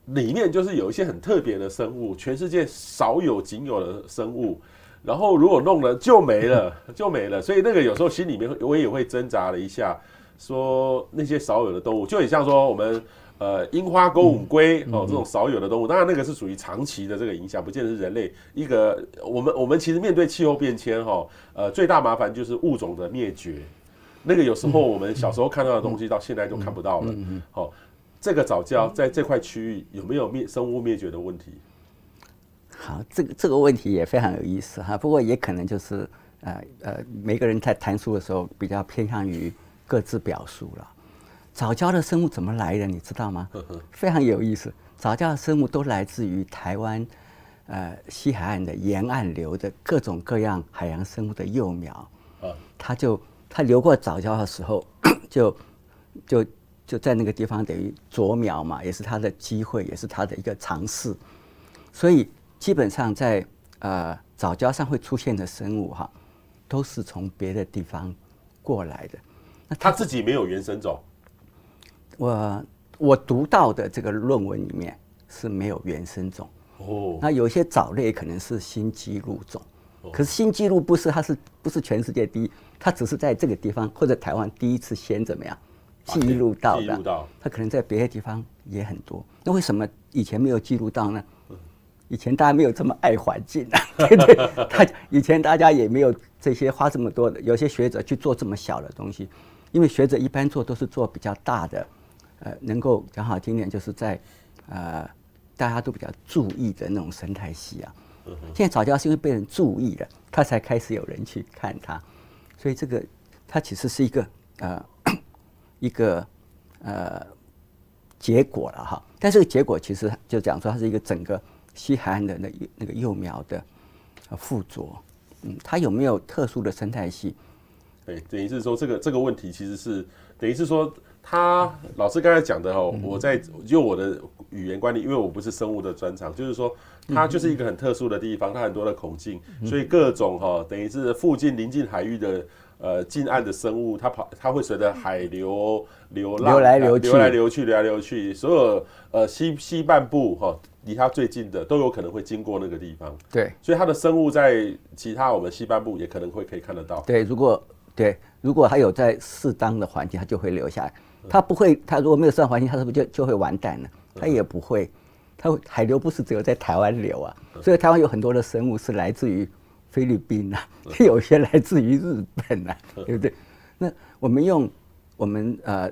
[SPEAKER 1] 里面就是有一些很特别的生物，全世界少有仅有的生物，然后如果弄了就没了，就没了。所以那个有时候心里面我也会挣扎了一下，说那些少有的动物，就很像说我们呃樱花钩吻龟哦这种少有的动物，当然那个是属于长期的这个影响，不见得是人类一个我们我们其实面对气候变迁哈，呃最大麻烦就是物种的灭绝。那个有时候我们小时候看到的东西，到现在都看不到了。好，这个早教在这块区域有没有灭生物灭绝的问题？
[SPEAKER 2] 好，这个这个问题也非常有意思哈。不过也可能就是呃呃，每个人在谈书的时候比较偏向于各自表述了。早教的生物怎么来的？你知道吗？非常有意思。早教的生物都来自于台湾呃西海岸的沿岸流的各种各样海洋生物的幼苗。它就。它流过早教的时候，就就就在那个地方等于啄苗嘛，也是它的机会，也是它的一个尝试。所以基本上在呃早教上会出现的生物哈，都是从别的地方过来的。
[SPEAKER 1] 那它自己没有原生种？
[SPEAKER 2] 我我读到的这个论文里面是没有原生种。哦。那有些藻类可能是新纪录种。可是新纪录不是，它是不是全世界第一？它只是在这个地方或者台湾第一次先怎么样记录到的？它可能在别的地方也很多。那为什么以前没有记录到呢？以前大家没有这么爱环境啊，对不对？他以前大家也没有这些花这么多的，有些学者去做这么小的东西，因为学者一般做都是做比较大的，呃，能够讲好听点，就是在呃大家都比较注意的那种生态系啊。现在藻礁是因为被人注意了，他才开始有人去看它，所以这个它其实是一个呃 一个呃结果了哈。但这个结果其实就讲说它是一个整个西海岸的那那个幼苗的附着，嗯，它有没有特殊的生态系？
[SPEAKER 1] 对，等于是说这个这个问题其实是等于是说。他老师刚才讲的哦，我在用我的语言观念，因为我不是生物的专长，就是说它就是一个很特殊的地方，它很多的孔径，所以各种哈，等于是附近临近海域的呃近岸的生物，它跑它会随着海流流浪
[SPEAKER 2] 流来流去，
[SPEAKER 1] 流来流去，流来流去，所有呃西西半部哈离它最近的都有可能会经过那个地方。
[SPEAKER 2] 对，
[SPEAKER 1] 所以它的生物在其他我们西半部也可能会可以看得到。
[SPEAKER 2] 对，如果对如果它有在适当的环境，它就会留下来。它不会，它如果没有适当环境，它是不是就就会完蛋了？它也不会，它海流不是只有在台湾流啊，所以台湾有很多的生物是来自于菲律宾啊，有些来自于日本啊，对不对？那我们用我们呃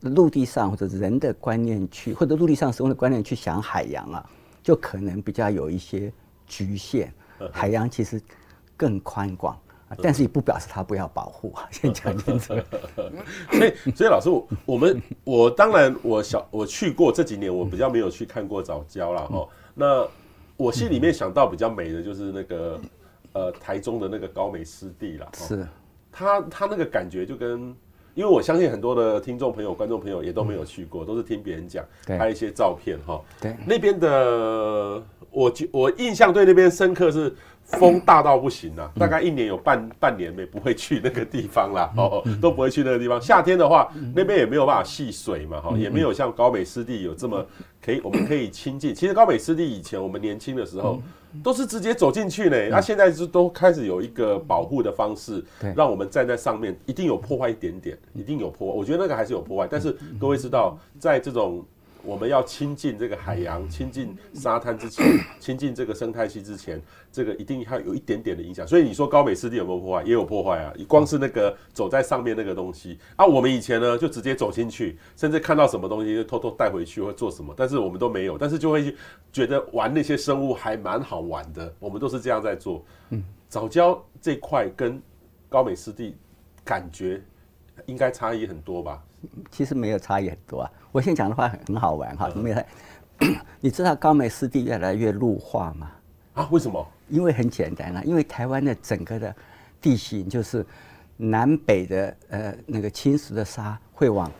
[SPEAKER 2] 陆地上或者人的观念去，或者陆地上生物的观念去想海洋啊，就可能比较有一些局限。海洋其实更宽广。但是也不表示他不要保护啊，先讲清楚。
[SPEAKER 1] 所以，所以老师，我我们我当然我小我去过这几年，我比较没有去看过早教了哈。那我心里面想到比较美的就是那个呃台中的那个高美湿地了。
[SPEAKER 2] 是，
[SPEAKER 1] 他他那个感觉就跟，因为我相信很多的听众朋友、观众朋友也都没有去过，都是听别人讲，拍一些照片哈。
[SPEAKER 2] 对，
[SPEAKER 1] 那边的我我我印象对那边深刻是风大到不行啊，大概一年有半半年没不会去那个地方啦，哦，都不会去那个地方。夏天的话，那边也没有办法戏水嘛，哈，也没有像高美湿地有这么可以，我们可以亲近。其实高美湿地以前我们年轻的时候都是直接走进去呢，那现在是都开始有一个保护的方式，让我们站在上面，一定有破坏一点点，一定有破坏。我觉得那个还是有破坏，但是各位知道，在这种。我们要亲近这个海洋，亲近沙滩之前，亲近这个生态系之前，这个一定要有一点点的影响。所以你说高美湿地有没有破坏？也有破坏啊！光是那个走在上面那个东西啊，我们以前呢就直接走进去，甚至看到什么东西就偷偷带回去或做什么，但是我们都没有，但是就会觉得玩那些生物还蛮好玩的。我们都是这样在做。嗯，早教这块跟高美湿地感觉应该差异很多吧？
[SPEAKER 2] 其实没有差异很多啊。我现在讲的话很很好玩哈，没有？你知道高美湿地越来越陆化吗？
[SPEAKER 1] 啊，为什么？
[SPEAKER 2] 因为很简单啊，因为台湾的整个的地形就是南北的呃那个侵蚀的沙会往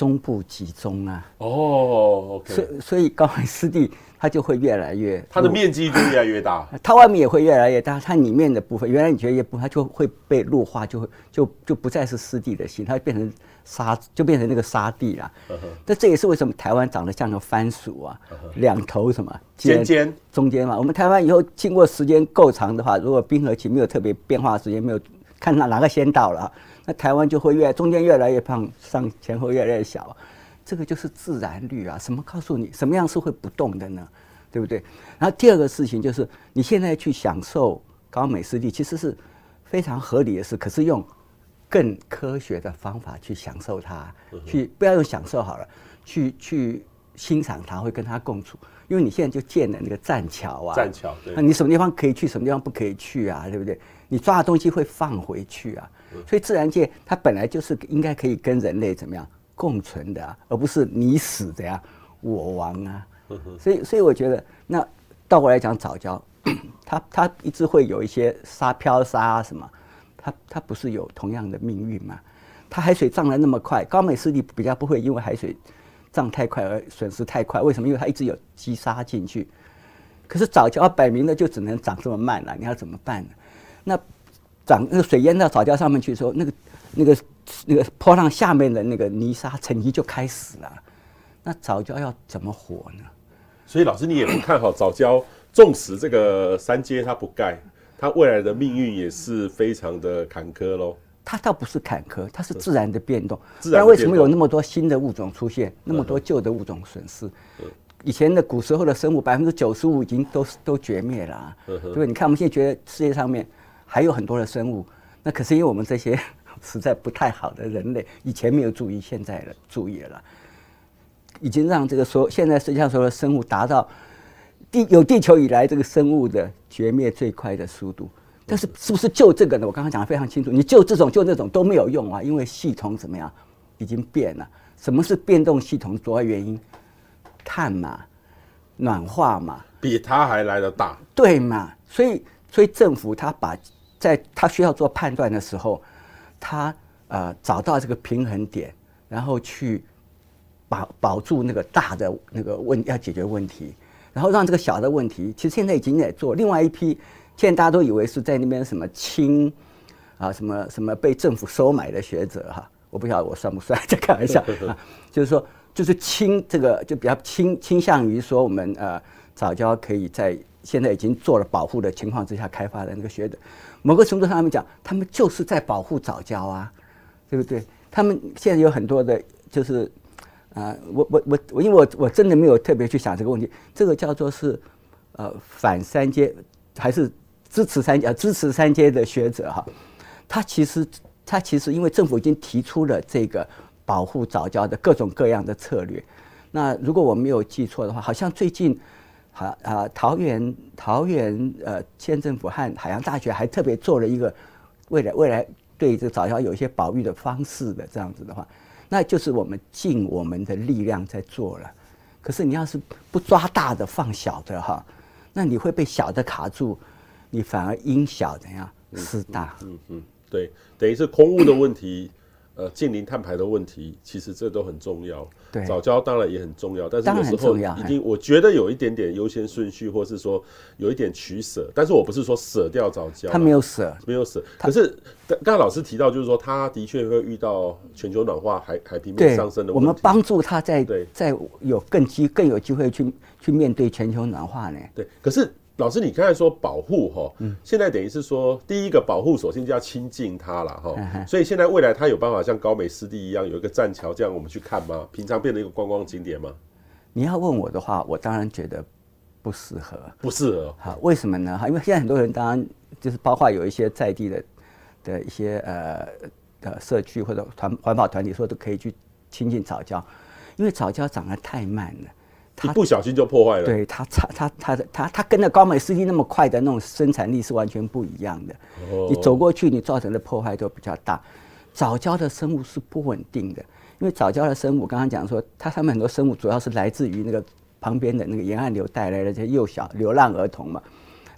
[SPEAKER 2] 中部集中啊。
[SPEAKER 1] 哦，OK。
[SPEAKER 2] 所以所以高美湿地它就会越来越，
[SPEAKER 1] 它的面积就越来越大。
[SPEAKER 2] 它外面也会越来越大，它里面的部分原来你觉得也不，它就会被陆化，就会就就不再是湿地的形，它会变成。沙就变成那个沙地了，那这也是为什么台湾长得像个番薯啊，两头什么
[SPEAKER 1] 尖尖
[SPEAKER 2] 中间嘛。我们台湾以后经过时间够长的话，如果冰河期没有特别变化的时间，没有看哪哪个先到了，那台湾就会越中间越来越胖，上前后越来越小。这个就是自然律啊，什么告诉你什么样是会不动的呢？对不对？然后第二个事情就是你现在去享受高美湿地，其实是非常合理的事，可是用。更科学的方法去享受它，去不要用享受好了，去去欣赏它，会跟它共处。因为你现在就建了那个栈桥啊，
[SPEAKER 1] 栈桥，对，
[SPEAKER 2] 那你什么地方可以去，什么地方不可以去啊？对不对？你抓的东西会放回去啊。所以自然界它本来就是应该可以跟人类怎么样共存的啊，而不是你死的呀，我亡啊。所以所以我觉得，那倒过来讲，藻礁，它它一直会有一些沙漂沙啊什么。它它不是有同样的命运吗？它海水涨得那么快，高美湿地比较不会因为海水涨太快而损失太快。为什么？因为它一直有积沙进去。可是藻礁摆明了就只能涨这么慢了，你要怎么办呢？那涨那个水淹到藻礁上面去的时候，那个那个那个坡浪下面的那个泥沙沉积就开始了。那藻礁要怎么活呢？
[SPEAKER 1] 所以老师你也不看好藻礁，纵使这个三阶它不盖。它未来的命运也是非常的坎坷喽。
[SPEAKER 2] 它倒不是坎坷，它是自然的变动。自然为什么有那么多新的物种出现，那么多旧的物种损失？以前的古时候的生物百分之九十五已经都都绝灭了啊，对不对？你看我们现在觉得世界上面还有很多的生物，那可是因为我们这些 实在不太好的人类，以前没有注意，现在了注意了，已经让这个所现在世界上所有的生物达到。地有地球以来这个生物的绝灭最快的速度，但是是不是就这个呢？我刚刚讲的非常清楚，你就这种就那种都没有用啊，因为系统怎么样已经变了。什么是变动系统主要原因？碳嘛，暖化嘛，
[SPEAKER 1] 比它还来得大，
[SPEAKER 2] 对嘛？所以所以政府它把在他需要做判断的时候，他呃找到这个平衡点，然后去保保住那个大的那个问要解决问题。然后让这个小的问题，其实现在已经在做。另外一批，现在大家都以为是在那边什么亲啊，什么什么被政府收买的学者哈，我不晓得我算不算，在开玩笑啊。就是说，就是亲这个就比较倾倾向于说我们呃早教可以在现在已经做了保护的情况之下开发的那个学者，某个程度上他们讲，他们就是在保护早教啊，对不对？他们现在有很多的，就是。啊，我我我我，因为我我真的没有特别去想这个问题。这个叫做是，呃，反三阶还是支持三呃？支持三阶的学者哈，他其实他其实因为政府已经提出了这个保护早教的各种各样的策略。那如果我没有记错的话，好像最近，啊啊，桃园桃园呃县政府和海洋大学还特别做了一个未来未来对这个藻礁有一些保育的方式的这样子的话。那就是我们尽我们的力量在做了，可是你要是不抓大的放小的哈，那你会被小的卡住，你反而因小怎样失大？
[SPEAKER 1] 嗯嗯，对，等于是空污的问题，呃，近邻碳排的问题，其实这都很重要。
[SPEAKER 2] 对，
[SPEAKER 1] 早教当然也很重要，但是有时候一定，我觉得有一点点优先顺序，或是说有一点取舍。但是我不是说舍掉早教，
[SPEAKER 2] 他没有舍，
[SPEAKER 1] 没有舍。可是刚刚老师提到，就是说他的确会遇到全球暖化、海海平面上升的问题。
[SPEAKER 2] 我们帮助他在在有更机更有机会去去面对全球暖化呢？
[SPEAKER 1] 对，可是。老师，你刚才说保护哈，现在等于是说，第一个保护，首先就要亲近它了哈。所以现在未来它有办法像高美湿地一样有一个栈桥这样我们去看吗？平常变成一个观光景点吗？
[SPEAKER 2] 你要问我的话，我当然觉得不适合，
[SPEAKER 1] 不适合。
[SPEAKER 2] 好，为什么呢？哈，因为现在很多人当然就是包括有一些在地的的一些呃的社区或者团环保团体说都可以去亲近藻礁，因为藻礁长得太慢了。
[SPEAKER 1] 一不小心就破坏了。
[SPEAKER 2] 对他，他他他的它，它跟那高美湿地那么快的那种生产力是完全不一样的。你走过去，你造成的破坏都比较大。早教的生物是不稳定的，因为早教的生物，刚刚讲说，它上面很多生物主要是来自于那个旁边的那个沿岸流带来的这些幼小流浪儿童嘛。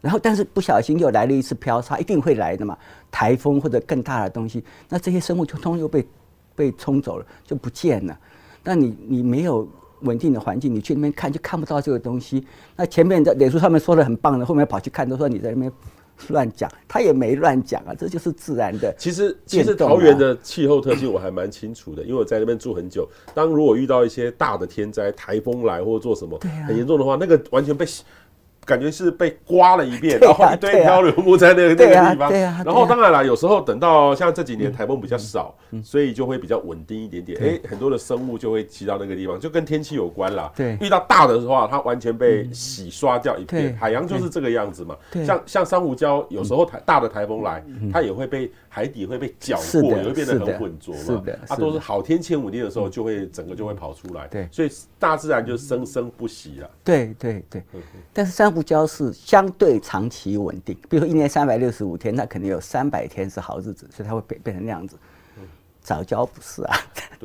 [SPEAKER 2] 然后，但是不小心又来了一次漂沙，一定会来的嘛。台风或者更大的东西，那这些生物就通通又被被冲走了，就不见了。那你你没有。稳定的环境，你去那边看就看不到这个东西。那前面在脸书上面说的很棒的，后面跑去看都说你在那边乱讲，他也没乱讲啊，这就是自然的。
[SPEAKER 1] 其实其实桃园的气候特性我还蛮清楚的，因为我在那边住很久。当如果遇到一些大的天灾，台风来或者做什么很严重的话，那个完全被。感觉是被刮了一遍，然后一堆漂流木在那个那个地方。然后当然了，有时候等到像这几年台风比较少，所以就会比较稳定一点点。哎，很多的生物就会骑到那个地方，就跟天气有关啦。对，遇到大的话，它完全被洗刷掉一片。海洋就是这个样子嘛。像像珊瑚礁，有时候台大的台风来，它也会被海底会被搅过，也会变得很浑浊嘛。它都是好天气稳定的时候，就会整个就会跑出来。对，所以大自然就生生不息了。
[SPEAKER 2] 对对对，但是珊瑚礁是相对长期稳定，比如说一年三百六十五天，那肯定有三百天是好日子，所以它会变变成那样子。早交不是啊，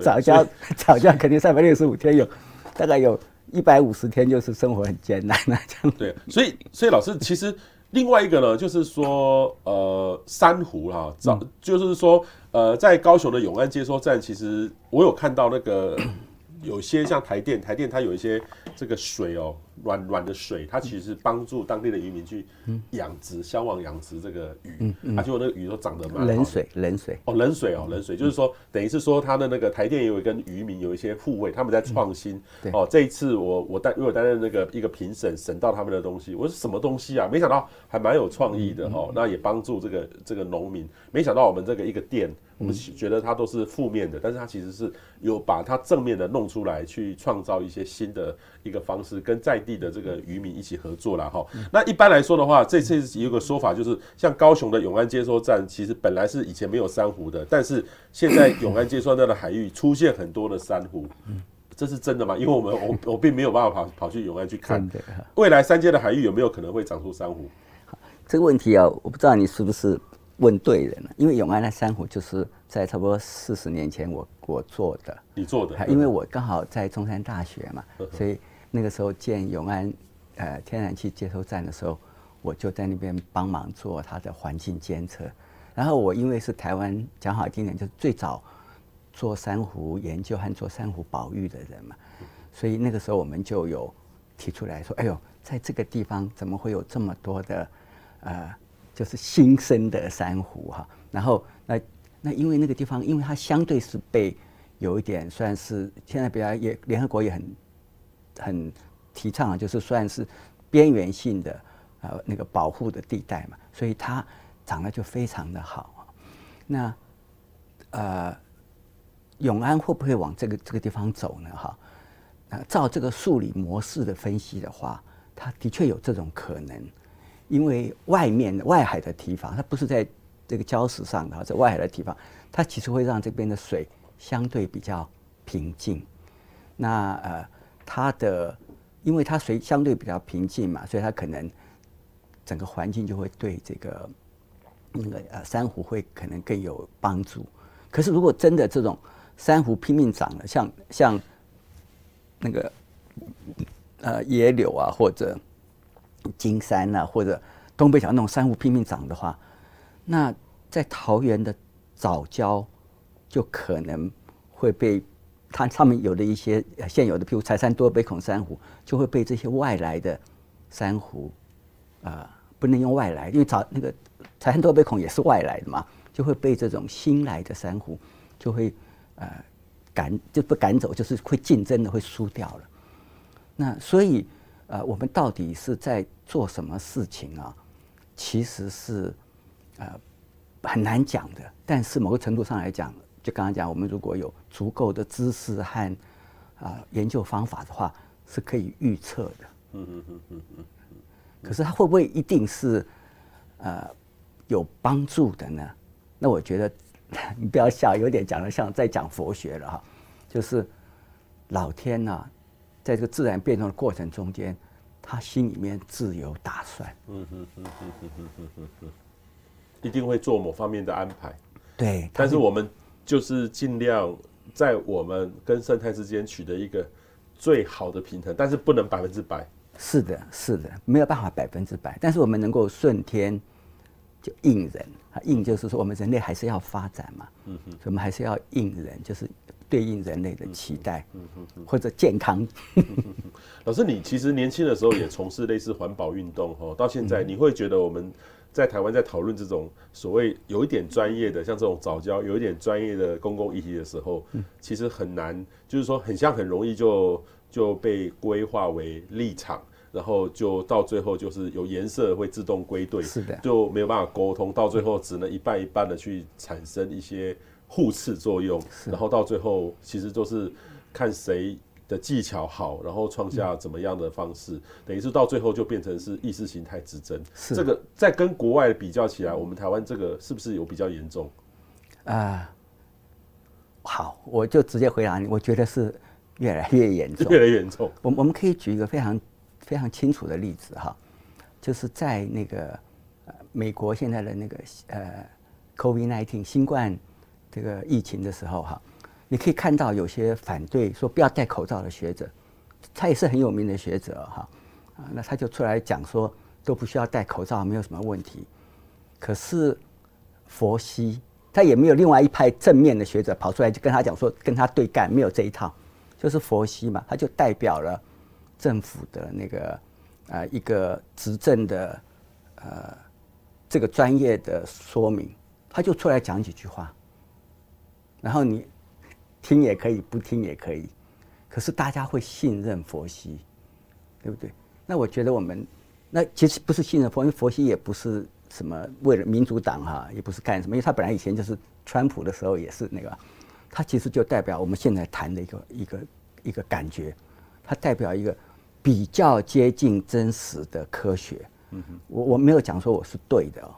[SPEAKER 2] 早交早交肯定三百六十五天有，大概有一百五十天就是生活很艰难那这样。
[SPEAKER 1] 对，所以所以老师其实另外一个呢，就是说呃珊瑚哈，早就是说呃在高雄的永安接收站，其实我有看到那个有些像台电，台电它有一些这个水哦。软软的水，它其实是帮助当地的渔民去养殖、消亡养殖这个鱼，而且我那个鱼都长得蛮好。
[SPEAKER 2] 冷水，冷水
[SPEAKER 1] 哦，冷水哦，冷水，就是说，等于是说，它的那个台电也有跟渔民有一些互惠，他们在创新。哦，这一次我我担，因为我担任那个一个评审，审到他们的东西，我说什么东西啊？没想到还蛮有创意的哈，那也帮助这个这个农民。没想到我们这个一个店，我们觉得它都是负面的，但是它其实是有把它正面的弄出来，去创造一些新的一个方式，跟在地的这个渔民一起合作了哈。那一般来说的话，这次有个说法就是，像高雄的永安接收站，其实本来是以前没有珊瑚的，但是现在永安接收站的海域出现很多的珊瑚，这是真的吗？因为我们我我并没有办法跑跑去永安去看，未来三阶的海域有没有可能会长出珊瑚？
[SPEAKER 2] 这个问题啊，我不知道你是不是问对人了，因为永安的珊瑚就是在差不多四十年前我我做的，
[SPEAKER 1] 你做的，
[SPEAKER 2] 因为我刚好在中山大学嘛，所以。那个时候建永安呃天然气接收站的时候，我就在那边帮忙做它的环境监测。然后我因为是台湾讲好听点，就是最早做珊瑚研究和做珊瑚保育的人嘛，所以那个时候我们就有提出来说：“哎呦，在这个地方怎么会有这么多的呃，就是新生的珊瑚哈？”然后那那因为那个地方，因为它相对是被有一点算是现在比较也联合国也很。很提倡啊，就是算是边缘性的呃那个保护的地带嘛，所以它长得就非常的好。那呃永安会不会往这个这个地方走呢？哈，那照这个数理模式的分析的话，它的确有这种可能，因为外面外海的堤防，它不是在这个礁石上的，在外海的堤防，它其实会让这边的水相对比较平静。那呃。它的，因为它水相对比较平静嘛，所以它可能整个环境就会对这个那个呃珊瑚会可能更有帮助。可是如果真的这种珊瑚拼命长了，像像那个呃野柳啊，或者金山啊，或者东北角那种珊瑚拼命长的话，那在桃园的藻礁就可能会被它上面有的一些现有的，譬如柴山多杯孔珊瑚，就会被这些外来的珊瑚啊、呃，不能用外来，因为早那个柴山多杯孔也是外来的嘛，就会被这种新来的珊瑚就会呃赶就不赶走，就是会竞争的会输掉了。那所以呃，我们到底是在做什么事情啊？其实是呃很难讲的，但是某个程度上来讲，就刚刚讲，我们如果有足够的知识和啊、呃、研究方法的话，是可以预测的。嗯嗯嗯嗯嗯。可是它会不会一定是呃有帮助的呢？那我觉得 你不要笑，有点讲的像在讲佛学了哈。就是老天呐、啊，在这个自然变动的过程中间他心里面自有打算嗯嗯嗯嗯嗯嗯
[SPEAKER 1] 嗯嗯一定会做某方面的安排
[SPEAKER 2] 对
[SPEAKER 1] 但是我们就是尽量在我们跟生态之间取得一个最好的平衡但是不能百分之百。
[SPEAKER 2] 是的是的没有办法百分之百但是我们能够顺天就应人应就是说我们人类还是要发展嘛嗯哼所以我们还是要应人就是对应人类的期待，嗯哼，或者健康。
[SPEAKER 1] 老师，你其实年轻的时候也从事类似环保运动哦，到现在你会觉得我们。在台湾，在讨论这种所谓有一点专业的，像这种早教有一点专业的公共议题的时候，其实很难，就是说很像很容易就就被规划为立场，然后就到最后就是有颜色会自动归队，
[SPEAKER 2] 是的，
[SPEAKER 1] 就没有办法沟通，到最后只能一半一半的去产生一些互斥作用，然后到最后其实都是看谁。的技巧好，然后创下怎么样的方式，嗯、等于是到最后就变成是意识形态之争。是这个在跟国外比较起来，我们台湾这个是不是有比较严重？啊、呃，
[SPEAKER 2] 好，我就直接回答你，我觉得是越来越严重，
[SPEAKER 1] 越来越严重。
[SPEAKER 2] 我我们可以举一个非常非常清楚的例子哈，就是在那个呃美国现在的那个呃 COVID-19 新冠这个疫情的时候哈。你可以看到有些反对说不要戴口罩的学者，他也是很有名的学者哈，啊，那他就出来讲说都不需要戴口罩，没有什么问题。可是佛系他也没有另外一派正面的学者跑出来就跟他讲说跟他对干，没有这一套，就是佛系嘛，他就代表了政府的那个啊一个执政的呃这个专业的说明，他就出来讲几句话，然后你。听也可以，不听也可以，可是大家会信任佛系，对不对？那我觉得我们那其实不是信任佛，因为佛系也不是什么为了民主党哈，也不是干什么，因为他本来以前就是川普的时候也是那个，他其实就代表我们现在谈的一个一个一个感觉，他代表一个比较接近真实的科学。嗯哼，我我没有讲说我是对的哦，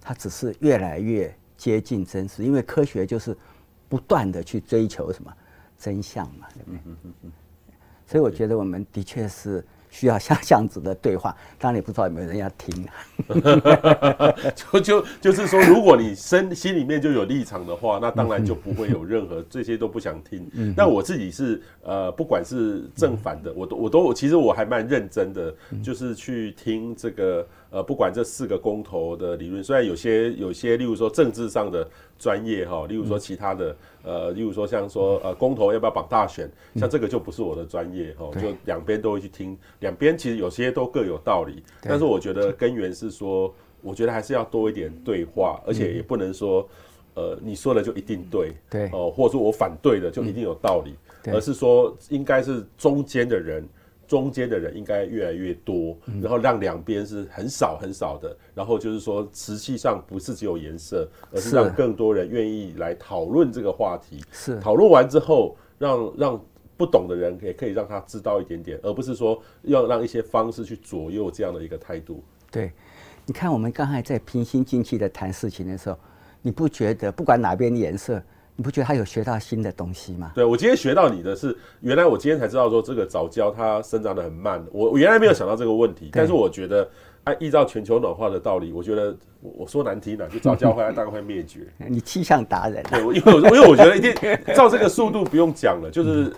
[SPEAKER 2] 他只是越来越接近真实，因为科学就是。不断的去追求什么真相嘛，对不对？嗯嗯嗯。所以我觉得我们的确是需要像这样子的对话，当然也不知道有没有人要听。
[SPEAKER 1] 就就就是说，如果你身心里面就有立场的话，那当然就不会有任何这些都不想听。那我自己是呃，不管是正反的，我都我都其实我还蛮认真的，就是去听这个。呃，不管这四个公投的理论，虽然有些有些，例如说政治上的专业哈，例如说其他的，呃，例如说像说呃公投要不要绑大选，像这个就不是我的专业哈，就两边都会去听，两边其实有些都各有道理，但是我觉得根源是说，我觉得还是要多一点对话，而且也不能说，呃，你说的就一定对，
[SPEAKER 2] 对，
[SPEAKER 1] 哦，或者说我反对的就一定有道理，而是说应该是中间的人。中间的人应该越来越多，然后让两边是很少很少的，然后就是说，实际上不是只有颜色，而是让更多人愿意来讨论这个话题。
[SPEAKER 2] 是
[SPEAKER 1] 讨论完之后，让让不懂的人也可以让他知道一点点，而不是说要让一些方式去左右这样的一个态度。
[SPEAKER 2] 对，你看我们刚才在平心静气的谈事情的时候，你不觉得不管哪边的颜色？你不觉得他有学到新的东西吗？
[SPEAKER 1] 对，我今天学到你的是，原来我今天才知道说这个藻礁它生长的很慢，我我原来没有想到这个问题。但是我觉得按依照全球暖化的道理，我觉得我我说难听了，就藻礁会 大概会灭绝。
[SPEAKER 2] 你气象达人，
[SPEAKER 1] 对，因为因为我觉得一定 照这个速度不用讲了，就是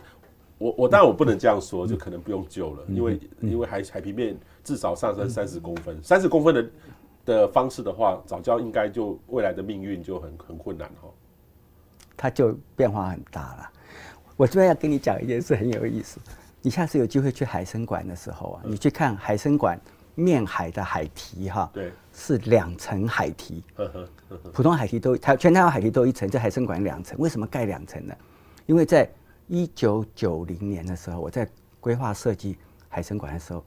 [SPEAKER 1] 我我当然我不能这样说，就可能不用救了，因为因为海海平面至少上升三十公分，三十公分的的方式的话，藻礁应该就未来的命运就很很困难哈。
[SPEAKER 2] 它就变化很大了。我这边要跟你讲一件事，很有意思。你下次有机会去海参馆的时候啊，你去看海参馆面海的海堤哈，
[SPEAKER 1] 对，
[SPEAKER 2] 是两层海堤。普通海堤都台全台湾海堤都一层，这海参馆两层，为什么盖两层呢？因为在一九九零年的时候，我在规划设计海参馆的时候，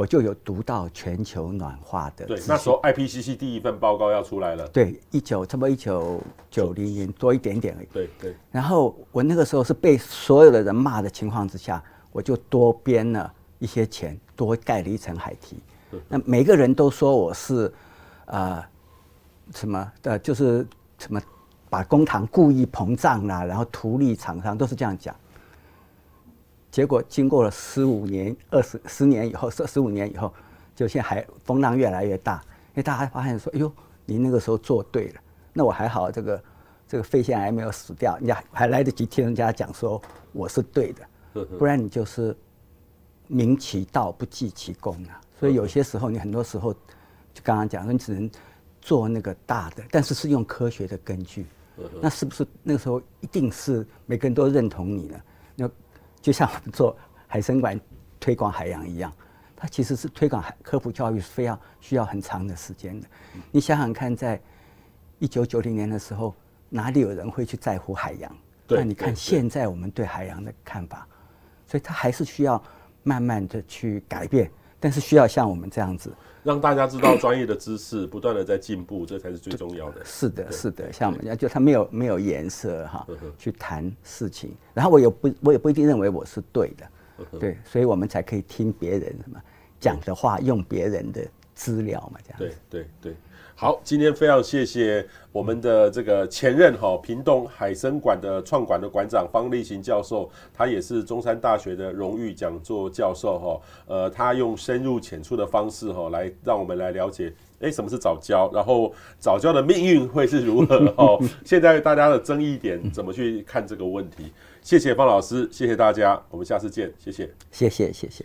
[SPEAKER 2] 我就有读到全球暖化的。
[SPEAKER 1] 对，那时候 IPCC 第一份报告要出来了。
[SPEAKER 2] 对，一九差不多一九九零年多一点点而已。
[SPEAKER 1] 对对。
[SPEAKER 2] 然后我那个时候是被所有的人骂的情况之下，我就多编了一些钱，多盖了一层海堤。那每个人都说我是，呃，什么的，就是什么。把公帑故意膨胀啦，然后图利厂商，都是这样讲。结果经过了十五年、二十十年以后，十十五年以后，就现在还风浪越来越大，因为大家发现说：“哎呦，你那个时候做对了。”那我还好，这个这个肺腺癌没有死掉，人家还来得及听人家讲说我是对的，不然你就是明其道不计其功啊。所以有些时候，你很多时候就刚刚讲说，你只能做那个大的，但是是用科学的根据。那是不是那个时候一定是每个人都认同你呢？那就像我们做海参馆推广海洋一样，它其实是推广海科普教育是非要需要很长的时间的。你想想看，在一九九零年的时候，哪里有人会去在乎海洋？那你看现在我们对海洋的看法，所以它还是需要慢慢的去改变，但是需要像我们这样子。
[SPEAKER 1] 让大家知道专业的知识不断的在进步，这才是最重要的。
[SPEAKER 2] 是的，是的，像我们家就他没有没有颜色哈，去谈事情。然后我也不我也不一定认为我是对的，对，所以我们才可以听别人什么讲的话，用别人的资料嘛，这样。
[SPEAKER 1] 对对对。好，今天非常谢谢我们的这个前任哈屏东海生馆的创馆的馆长方立行教授，他也是中山大学的荣誉讲座教授哈。呃，他用深入浅出的方式哈，来让我们来了解，哎，什么是早教，然后早教的命运会是如何哦？现在大家的争议点怎么去看这个问题？谢谢方老师，谢谢大家，我们下次见，谢谢，
[SPEAKER 2] 谢谢，谢谢。